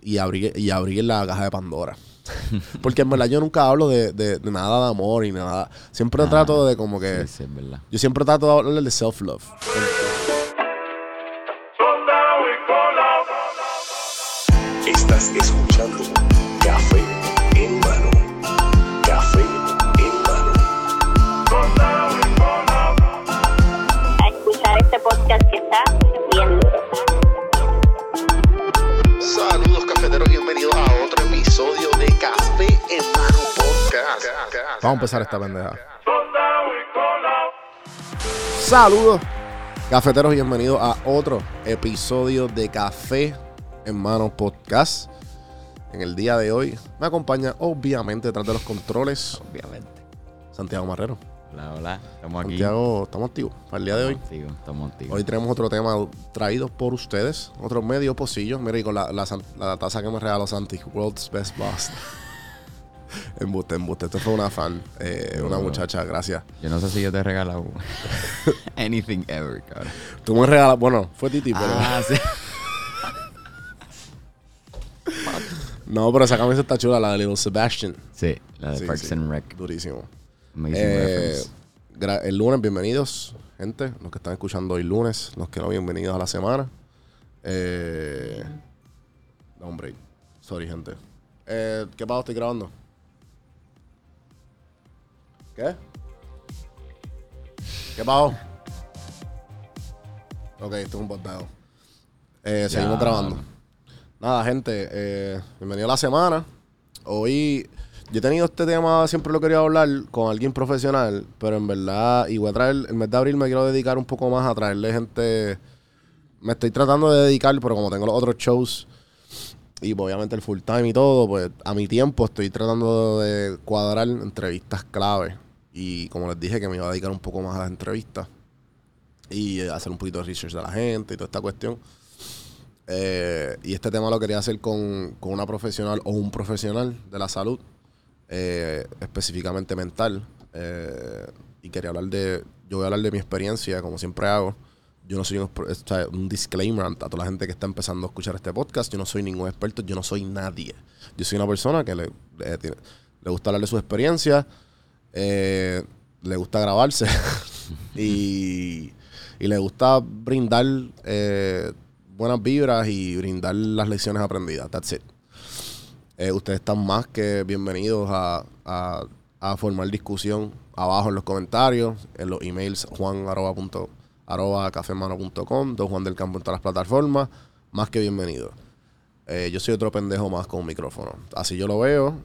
Y abrir, y abrir la caja de Pandora. Porque en verdad yo nunca hablo de, de- de nada de amor y nada. Siempre Ah, trato de como que. Sí, sí, es verdad. Yo siempre trato de hablar de self-love. Vamos a empezar esta pendeja. Saludos, cafeteros, bienvenidos a otro episodio de Café en Mano Podcast. En el día de hoy me acompaña, obviamente, detrás de los controles, Obviamente. Santiago Marrero. Hola, hola. Estamos aquí. Santiago, estamos activos para el día de hoy. Estamos activos, Estamos activos. Hoy tenemos otro tema traído por ustedes, otro medio pocillo. Mira, y con la, la, la taza que me regaló Santi, World's Best Boss. Embuste, embuste. Esto fue una fan, eh, una muchacha, gracias. Yo no sé si yo te he regalado anything ever, cabrón. Tú me regalas, bueno, fue Titi, pero. Ah, sí. No, pero esa camisa está chula, la de Little Sebastian. Sí, la de Sí, Parks sí. and Rec. Durísimo. Eh, el lunes, bienvenidos, gente. Los que están escuchando hoy lunes, los que no, bienvenidos a la semana. Eh, da un break. Sorry, gente. Eh, ¿Qué pasó? Estoy grabando. ¿Qué? ¿Qué pasó? Ok, esto es un botado. Eh, seguimos grabando. Nada, gente, eh, bienvenido a la semana. Hoy yo he tenido este tema, siempre lo quería hablar con alguien profesional, pero en verdad, y voy a traer, el mes de abril me quiero dedicar un poco más a traerle gente. Me estoy tratando de dedicar, pero como tengo los otros shows y obviamente el full time y todo, pues a mi tiempo estoy tratando de cuadrar entrevistas clave. Y como les dije, que me iba a dedicar un poco más a las entrevistas y hacer un poquito de research de la gente y toda esta cuestión. Eh, y este tema lo quería hacer con, con una profesional o un profesional de la salud, eh, específicamente mental. Eh, y quería hablar de, yo voy a hablar de mi experiencia, como siempre hago. Yo no soy un, un disclaimer a toda la gente que está empezando a escuchar este podcast. Yo no soy ningún experto, yo no soy nadie. Yo soy una persona que le, le, le gusta hablar de su experiencia, eh, le gusta grabarse y, le gusta brindar eh, buenas vibras y brindar las lecciones aprendidas. That's it. Eh, ustedes están más que bienvenidos a, formar discusión abajo en los comentarios, en los emails juan don Juan del Campo en todas las plataformas. Más que bienvenidos. Yo soy otro pendejo más con un micrófono. Así yo lo veo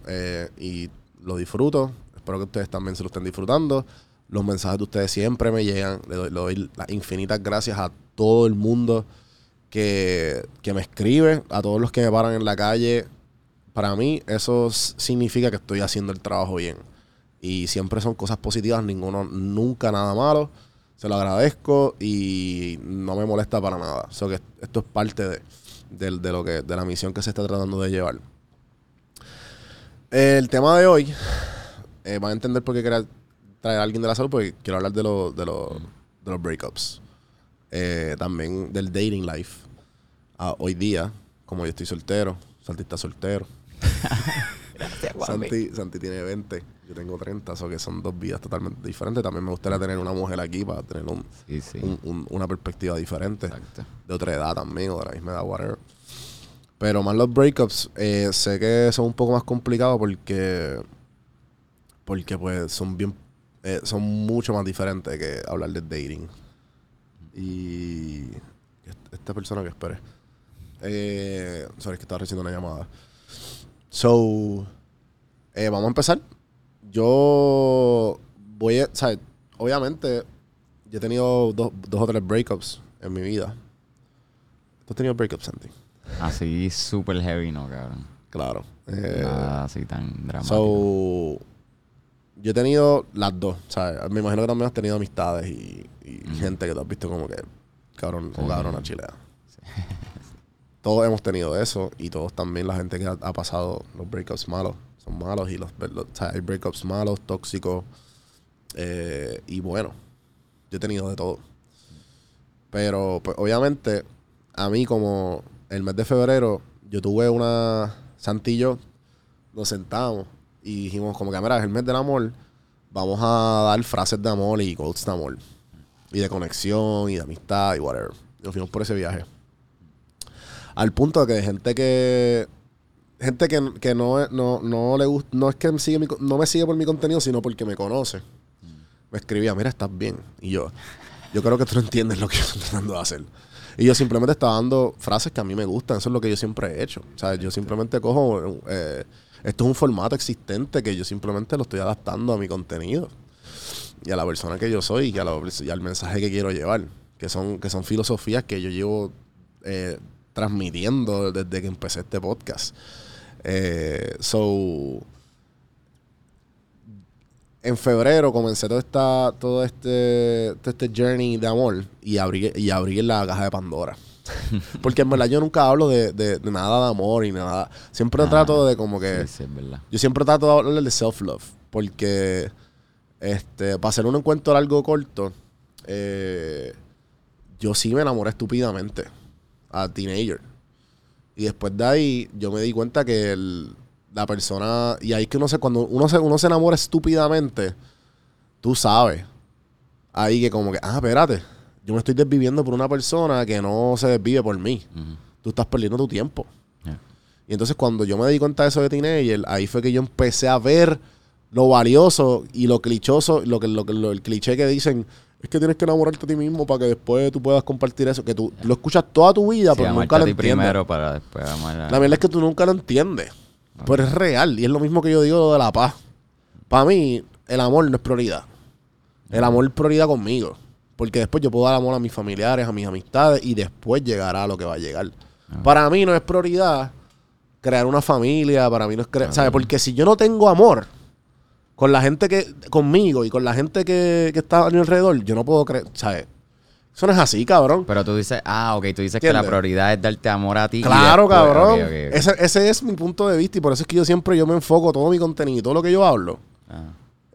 y lo disfruto. Espero que ustedes también se lo estén disfrutando. Los mensajes de ustedes siempre me llegan. Le doy, las infinitas gracias a todo el mundo que, que me escribe, a todos los que me paran en la calle. Para mí eso significa que estoy haciendo el trabajo bien. Y siempre son cosas positivas, ninguno, nunca nada malo. Se lo agradezco y no me molesta para nada. So que esto es parte de, del- de lo que, de la misión que se está tratando de llevar. El tema de hoy, eh, van a entender por qué quería traer a alguien de la salud, porque quiero hablar de, los de, los de los breakups. Eh, también del dating life. Ah, hoy día, como yo estoy soltero, Santi está soltero. Santi, Santi tiene 20, yo tengo 30, eso que son dos vidas totalmente diferentes. También me gustaría tener una mujer aquí para tener un, Sí, sí. un- un- una perspectiva diferente. Exacto. De otra edad también, o de la misma edad, whatever. Pero más los breakups, eh, sé que son un poco más complicados porque. Porque pues son bien. eh, son mucho más diferentes que hablar de dating. Y. est- Esta persona que espere. Eh, sorry, es que estaba recibiendo una llamada. So. eh, vamos a empezar. Yo. Voy a. Obviamente, yo he tenido dos, dos o tres breakups en mi vida. ¿Tú has tenido breakups, Santi? Así super heavy, no, cabrón. Claro. Eh, Nada así tan dramático. so, yo he tenido las dos. ¿sabes? Me imagino que también has tenido amistades y, y gente que tú has visto como que cabrón o Sí. cabrona chilea. Todos hemos tenido eso y todos también la gente que ha, ha pasado los breakups malos son malos y los, los- o sea, hay breakups malos, tóxicos eh, y bueno, yo he tenido de todo. Pero, pues, obviamente, a mí como el mes de febrero, yo tuve una... Santi y yo nos sentamos y dijimos como que, mira, es el mes del amor, vamos a dar frases de amor y quotes de amor. Y de conexión y de amistad y whatever. Y nos fuimos por ese viaje. Al punto de que gente que... Gente que, que no, no, no le gusta... No es que me sigue mi no me sigue por mi contenido, sino porque me conoce. Me escribía, mira, estás bien. Y yo, yo creo que tú no entiendes lo que yo estoy tratando de hacer. Y yo simplemente estaba dando frases que a mí me gustan. Eso es lo que yo siempre he hecho. O sea, yo simplemente cojo... eh, esto es un formato existente que yo simplemente lo estoy adaptando a mi contenido. Y a la persona que yo soy y, al mensaje que quiero llevar. Que son, que son filosofías que yo llevo eh, transmitiendo desde que empecé este podcast. Eh, so en febrero comencé todo esta, todo este, todo este journey de amor y abrí, y abrí la caja de Pandora. Porque en verdad yo nunca hablo de, de- de nada de amor y nada. Siempre Ah, trato de como que. Sí, sí, es verdad. Yo siempre trato de hablar de self-love. Porque, este, para hacer un encuentro largo o corto, eh, yo sí me enamoré estúpidamente a teenager. Y después de ahí, yo me di cuenta que el- la persona. Y ahí es que uno se. Cuando uno se, uno se enamora estúpidamente, tú sabes. Ahí que como que, ah, espérate. Yo me estoy desviviendo por una persona que no se desvive por mí. Tú estás perdiendo tu tiempo. Yeah. Y entonces cuando yo me di cuenta de eso de teenager, ahí fue que yo empecé a ver lo valioso y lo clichoso, lo que, lo, lo- el cliché que dicen, es que tienes que enamorarte a ti mismo para que después tú puedas compartir eso, que tú lo escuchas toda tu vida, Sí, pero nunca lo ti entiendes. primero para después amar. La verdad es que tú nunca lo entiendes. Pero es real. Y es lo mismo que yo digo de la paz. Para mí, el amor no es prioridad. El amor es prioridad conmigo. Porque después yo puedo dar amor a mis familiares, a mis amistades, y después llegará lo que va a llegar. Para mí no es prioridad crear una familia, para mí no es crear... ¿Sabes? Porque si yo no tengo amor con la gente que... conmigo y con la gente que, que está a mi alrededor, yo no puedo creer... ¿Sabes? Eso no es así, cabrón. Pero tú dices, ah, ok, tú dices que la prioridad es darte amor a ti. Claro, después- cabrón. Ese, ese es mi punto de vista y por eso es que yo siempre yo me enfoco todo mi contenido y todo lo que yo hablo Ah.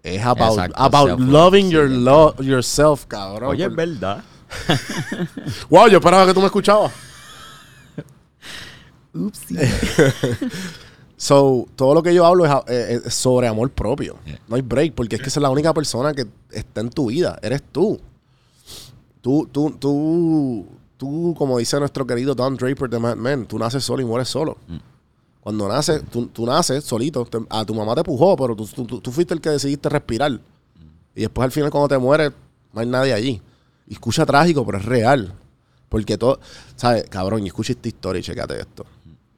Es about, Exacto, about loving your lo- yourself, cabrón. Oye, es verdad. Wow, yo esperaba que tú me escuchabas. Upsi. So, todo lo que yo hablo es, eh, es sobre amor propio. Yeah. No hay break, porque es que esa es la única persona que está en tu vida. Eres tú. Tú, tú, tú, tú, como dice nuestro querido Don Draper de Mad Men, tú naces solo y mueres solo. Mm. Cuando naces, tú, tú naces solito. Te- a tu mamá te pujó, pero tú, tú- tú- fuiste el que decidiste respirar. Y después al final cuando te mueres, no hay nadie allí. Y escucha trágico, pero es real. Porque todo, ¿sabes? Cabrón, y escucha esta historia y checate esto.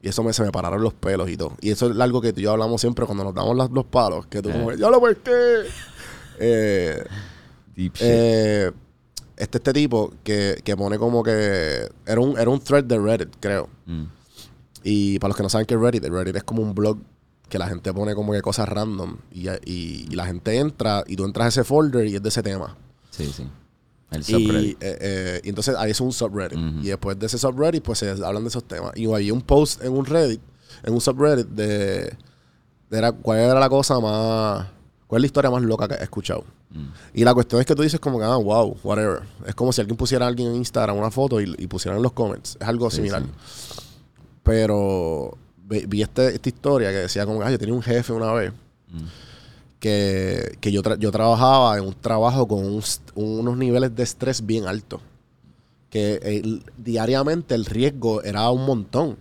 Y eso me, se me pararon los pelos y todo. Y eso es algo que tú y yo hablamos siempre cuando nos damos las- los palos. Que tú como, ya lo pues qué. Eh, Deep shit. eh, este, este tipo que, que pone como que... Era un, era un thread de Reddit, creo. Mm. Y para los que no saben qué es Reddit, Reddit es como un blog que la gente pone como que cosas random. Y, y- y la gente entra y tú entras a ese folder y es de ese tema. Sí, sí. El Y, subreddit. eh, eh, y entonces ahí es un subreddit. Y después de ese subreddit, pues se hablan de esos temas. Y había un post en un Reddit, en un subreddit, de, de era- cuál era la cosa más. ¿Cuál es la historia más loca que he escuchado? Mm. Y la cuestión es que tú dices como que, ah, wow, whatever. Es como si alguien pusiera a alguien en Instagram una foto y, y pusiera en los comments. Es algo Sí, similar. sí. Pero vi, este- esta historia que decía como que, ah, yo tenía un jefe una vez Mm. que, que yo, tra- yo trabajaba en un trabajo con un unos niveles de estrés bien altos. Que el- diariamente el riesgo era un montón.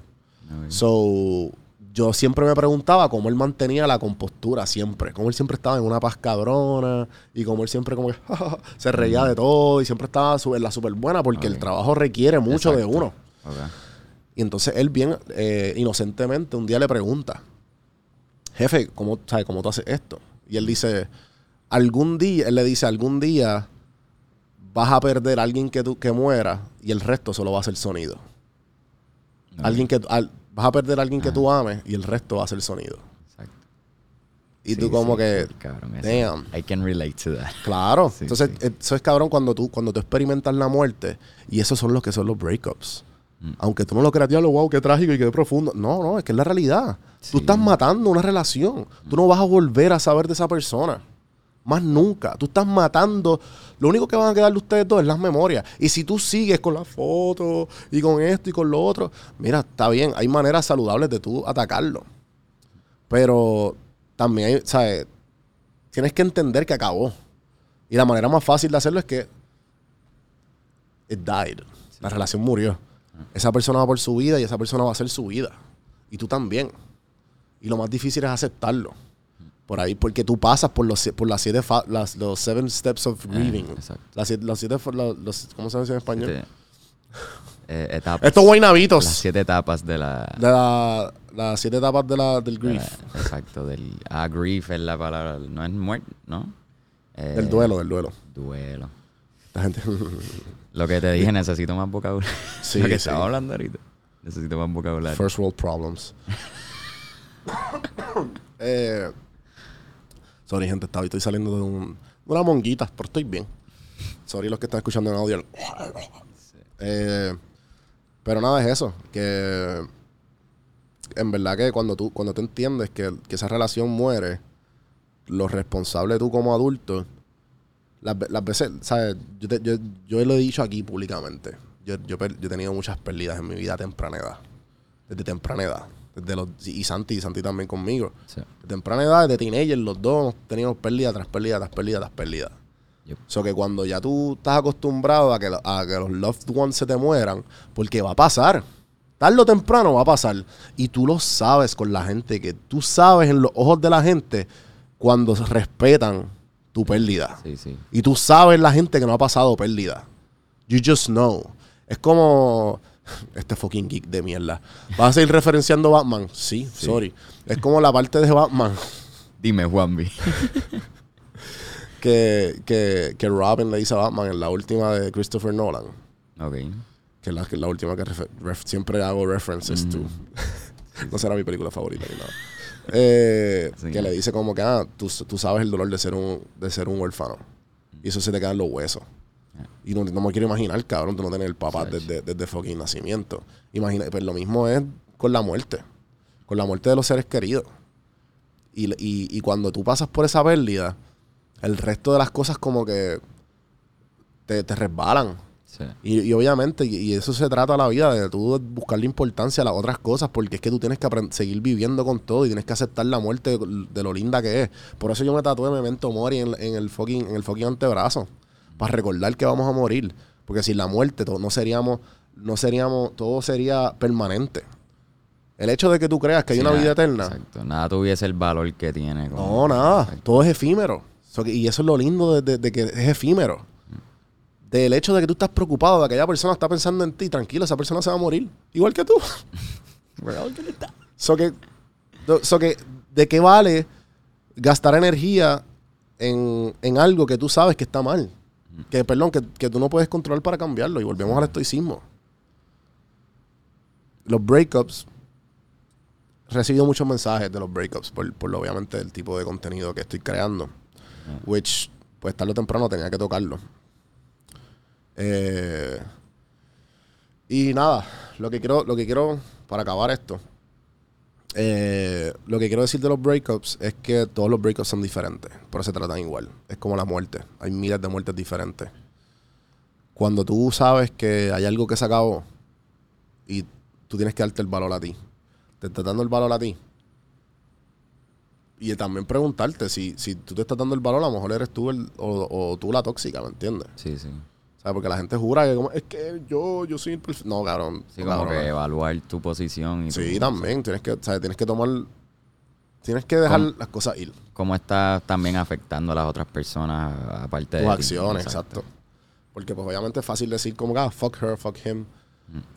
So, yo siempre me preguntaba cómo él mantenía la compostura siempre. Cómo él siempre estaba en una paz cabrona. Y cómo él siempre como que se reía de todo. Y siempre estaba en la súper buena porque el trabajo requiere mucho de uno. Ok. Y entonces él bien eh, inocentemente un día le pregunta, jefe, ¿cómo, sabe, ¿cómo tú haces esto? Y él dice, algún día, él le dice, algún día vas a perder a alguien que, tú, que muera y el resto solo va a ser sonido. Ok. Alguien que, al- vas a perder a alguien que tú ames y el resto va a ser sonido. Exacto. Y Sí, tú como sí, que, cabrón, damn. I can relate to that. claro. Sí, entonces, eso es cabrón cuando tú, cuando tú experimentas la muerte y esos son los que son los breakups. Mm. Aunque tú no lo creas, diablo, wow, qué trágico y qué profundo. No, no, es que es la realidad. Sí. Tú estás matando una relación. Tú no vas a volver a saber de esa persona. Más nunca. Tú estás matando. Lo único que van a quedar de ustedes dos es las memorias. Y si tú sigues con las fotos y con esto y con lo otro, mira, está bien. Hay maneras saludables de tú atacarlo. Pero también hay, ¿sabes? Tienes que entender que acabó. Y la manera más fácil de hacerlo es que it died. La relación murió. Esa persona va por su vida y esa persona va a hacer su vida. Y tú también. Y lo más difícil es aceptarlo. Por ahí, porque tú pasas por los, por las siete fa- las, los seven steps of grieving. exacto. Las siete, los siete, los, los- ¿cómo se dice en español? Este, eh, etapas. Estos guaynabitos. Las siete etapas de la. De la- las siete etapas de la, del de la- grief. exacto, del. Ah, grief es la palabra. No es muerte, ¿no? Eh, del duelo, del duelo. Duelo. La gente. Lo que te dije, necesito más vocabulario. Sí, Lo que sí. estaba hablando ahorita. Necesito más vocabulario. First world problems. eh, sorry, gente, estaba, estoy saliendo de, un- una monguita, pero estoy bien. Sorry los que están escuchando en audio. Eh, pero nada, es eso. Que en verdad que cuando tú, cuando tú entiendes que, que esa relación muere, lo responsable tú como adulto, las, las veces, ¿sabes? Yo, te- yo, yo lo he dicho aquí públicamente. Yo, yo, yo he tenido muchas pérdidas en mi vida temprana edad. Desde temprana edad. Desde los, y Santi, y Santi también conmigo. Sí. De temprana edad, de teenager, los dos tenido pérdida tras pérdida, tras pérdida, tras pérdida. Yep. So que cuando ya tú estás acostumbrado a que, a que los loved ones se te mueran, porque va a pasar. Tarde o temprano va a pasar. Y tú lo sabes con la gente, que tú sabes en los ojos de la gente cuando respetan tu pérdida. Sí, sí. Y tú sabes la gente que no ha pasado pérdida. You just know. Es como. Este fucking geek de mierda. ¿Vas a seguir referenciando Batman? Sí, sorry. Es como la parte de Batman Dime, Juanvi. que, que, que Robin le dice a Batman en la última de Christopher Nolan. ok. Que es la, que es la última que ref- siempre hago references to. no será mi película favorita ni nada. Eh, Sí. Que le dice como que, ah, tú, tú sabes el dolor de ser un, de ser un huérfano. Y eso se te queda en los huesos. Y no, no me quiero imaginar, cabrón, tú no tener el papá desde, desde fucking nacimiento. Imagina, pues lo mismo es con la muerte. Con la muerte de los seres queridos. Y, y, y cuando tú pasas por esa pérdida, el resto de las cosas como que te, te resbalan. Sí. Y, y obviamente, y, y eso se trata la vida, de tú buscarle importancia a las otras cosas, porque es que tú tienes que seguir viviendo con todo y tienes que aceptar la muerte de, de lo linda que es. Por eso yo me tatué Memento Mori en, en el fucking, en el fucking antebrazo, para recordar que vamos a morir. Porque sin la muerte to- no seríamos, no seríamos, todo sería permanente. El hecho de que tú creas que hay Sí, una nada, vida eterna, Exacto. Nada tuviese el valor que tiene. como- no, nada. Todo es efímero. So y eso es lo lindo de, de- de que es efímero. Del hecho de que tú estás preocupado de que aquella persona está pensando en ti, tranquilo, esa persona se va a morir. Igual que tú. so que, do- so que, ¿de qué vale gastar energía en, en algo que tú sabes que está mal? Que, perdón, que, que tú no puedes controlar para cambiarlo. Y volvemos al estoicismo. Los breakups he recibido muchos mensajes de los breakups por, por obviamente el tipo de contenido que estoy creando. Which, pues tarde o temprano tenía que tocarlo. Eh, y nada, lo que quiero, lo que quiero, para acabar esto, eh, lo que quiero decir de los breakups es que todos los breakups son diferentes, pero se tratan igual. Es como la muerte. Hay miles de muertes diferentes. Cuando tú sabes que hay algo que se acabó y tú tienes que darte el valor a ti, te estás dando el valor a ti. Y también preguntarte si, si tú te estás dando el valor, a lo mejor eres tú el, o, o tú la tóxica, ¿me entiendes? Sí, sí. Porque la gente jura que como, es que yo, yo soy el perfe-". No, cabrón. Sí, no, como cabrón. que evaluar tu posición y Sí, tu- también. Tienes que, ¿sabes? Tienes que tomar. Tienes que dejar ¿Cómo? las cosas ir. cómo estás también afectando a las otras personas aparte de Tus ti. acciones, exacto. Porque, pues, obviamente es fácil decir, como que, ah, fuck her, fuck him.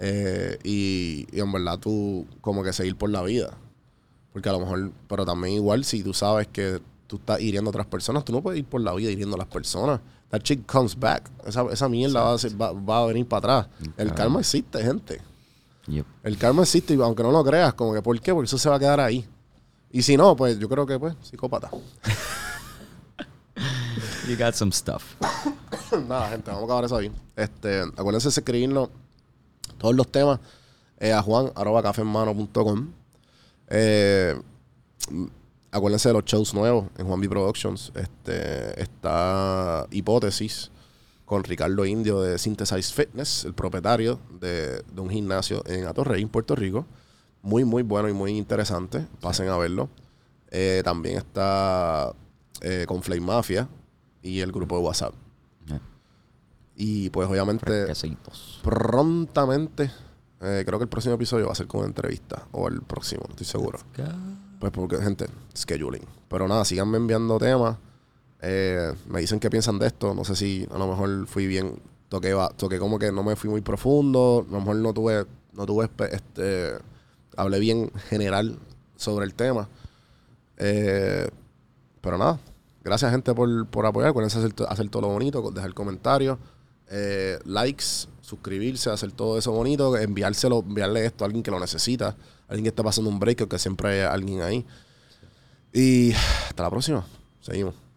Eh, y, y en verdad tú, como que seguir por la vida. Porque a lo mejor, pero también igual, si tú sabes que tú estás hiriendo a otras personas, tú no puedes ir por la vida hiriendo a las personas. That chick comes back. Esa, esa mierda va a, ser- va- va a venir para atrás. El karma existe, gente. Yep. El karma existe y aunque no lo creas, como que ¿por qué? Porque eso se va a quedar ahí. Y si no, pues yo creo que pues, psicópata. You got some stuff. Nada, gente, vamos a acabar eso ahí. Este, acuérdense de escribirnos todos los temas eh, a juan arroba cafehermano.com. Eh, acuérdense de los shows nuevos en Juan B Productions. Este, está Hipótesis con Ricardo Indio de Synthesize Fitness, el propietario de, de un gimnasio en Atorrey, en Puerto Rico. Muy, muy bueno y muy interesante. Pasen a verlo. Eh, también está eh, con Flame Mafia y el grupo de WhatsApp. Y pues obviamente prontamente, eh, creo que el próximo episodio va a ser con una entrevista. O el próximo, no estoy seguro. Pues porque, gente, scheduling. Pero nada, síganme enviando temas. Eh, me dicen qué piensan de esto. No sé si a lo mejor fui bien. Toqué, toqué como que no me fui muy profundo. A lo mejor no tuve. No tuve este. Hablé bien general sobre el tema. Eh, pero nada. Gracias, gente, por, por apoyar. Acuérdense hacer, hacer todo lo bonito, dejar comentarios, eh, likes, suscribirse, hacer todo eso bonito, enviárselo, enviarle esto a alguien que lo necesita, alguien que está pasando un break o que siempre hay alguien ahí. Y hasta la próxima. Seguimos.